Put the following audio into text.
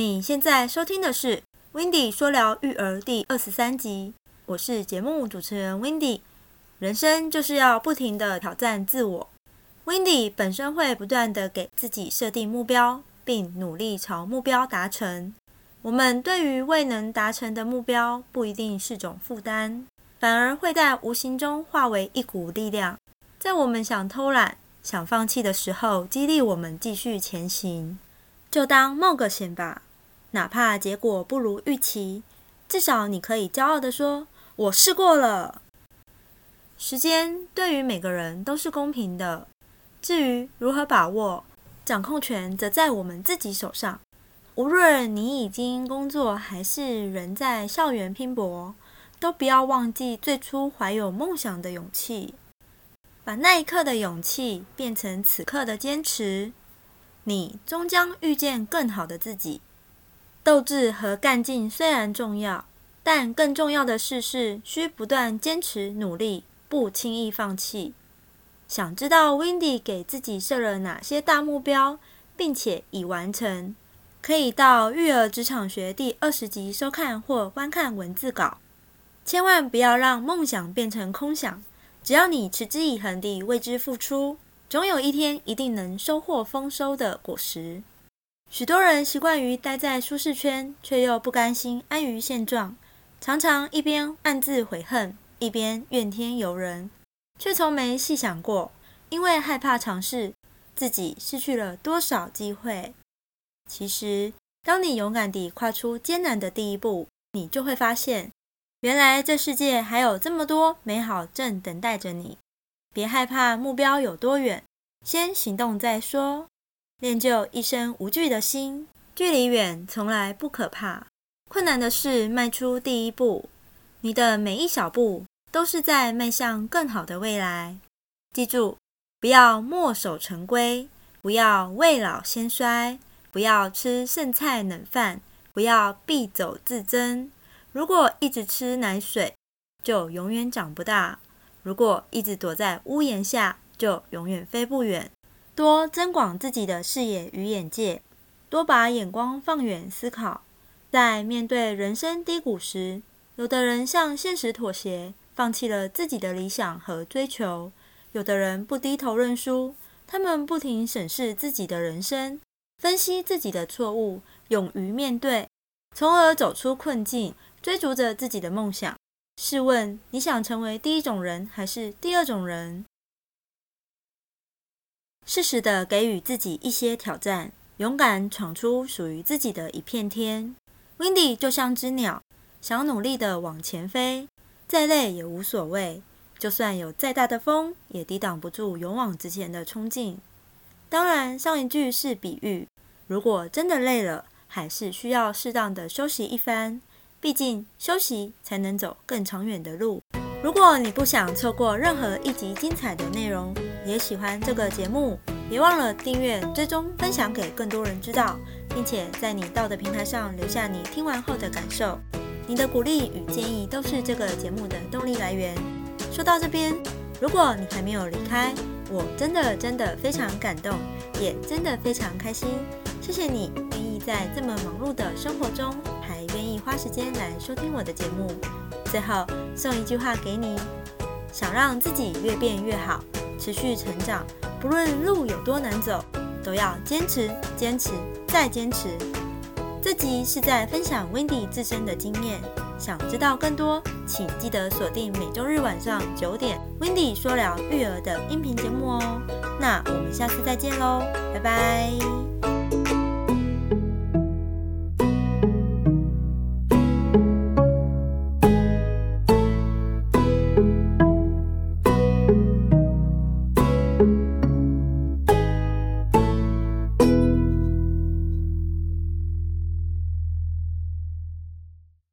你现在收听的是《w i n d y 说聊育儿》第二十三集，我是节目主持人 w i n d y 人生就是要不停的挑战自我。w i n d y 本身会不断的给自己设定目标，并努力朝目标达成。我们对于未能达成的目标，不一定是种负担，反而会在无形中化为一股力量，在我们想偷懒、想放弃的时候，激励我们继续前行。就当冒个险吧，哪怕结果不如预期，至少你可以骄傲的说：“我试过了。”时间对于每个人都是公平的，至于如何把握，掌控权则在我们自己手上。无论你已经工作，还是仍在校园拼搏，都不要忘记最初怀有梦想的勇气，把那一刻的勇气变成此刻的坚持，你终将遇见更好的自己。斗志和干劲虽然重要，但更重要的事是需不断坚持努力，不轻易放弃。想知道 w i n d y 给自己设了哪些大目标，并且已完成？可以到育儿职场学第二十集收看或观看文字稿。千万不要让梦想变成空想，只要你持之以恒地为之付出，总有一天一定能收获丰收的果实。许多人习惯于待在舒适圈，却又不甘心安于现状，常常一边暗自悔恨，一边怨天尤人，却从没细想过，因为害怕尝试，自己失去了多少机会。其实，当你勇敢地跨出艰难的第一步，你就会发现，原来这世界还有这么多美好正等待着你。别害怕目标有多远，先行动再说。练就一生无惧的心，距离远从来不可怕，困难的是迈出第一步。你的每一小步都是在迈向更好的未来。记住，不要墨守成规，不要未老先衰。不要吃剩菜冷饭，不要必走自增。如果一直吃奶水，就永远长不大；如果一直躲在屋檐下，就永远飞不远。多增广自己的视野与眼界，多把眼光放远思考。在面对人生低谷时，有的人向现实妥协，放弃了自己的理想和追求；有的人不低头认输，他们不停审视自己的人生。分析自己的错误，勇于面对，从而走出困境，追逐着自己的梦想。试问，你想成为第一种人，还是第二种人？适时的给予自己一些挑战，勇敢闯出属于自己的一片天。w i n d y 就像只鸟，想努力的往前飞，再累也无所谓，就算有再大的风，也抵挡不住勇往直前的冲劲。当然，上一句是比喻。如果真的累了，还是需要适当的休息一番。毕竟休息才能走更长远的路。如果你不想错过任何一集精彩的内容，也喜欢这个节目，别忘了订阅、追踪、分享给更多人知道，并且在你到的平台上留下你听完后的感受。你的鼓励与建议都是这个节目的动力来源。说到这边，如果你还没有离开，我真的真的非常感动，也真的非常开心。谢谢你愿意在这么忙碌的生活中，还愿意花时间来收听我的节目。最后送一句话给你：想让自己越变越好，持续成长，不论路有多难走，都要坚持、坚持再坚持。这集是在分享 Wendy 自身的经验。想知道更多，请记得锁定每周日晚上九点，Wendy 说聊育儿的音频节目哦。那我们下次再见喽，拜拜。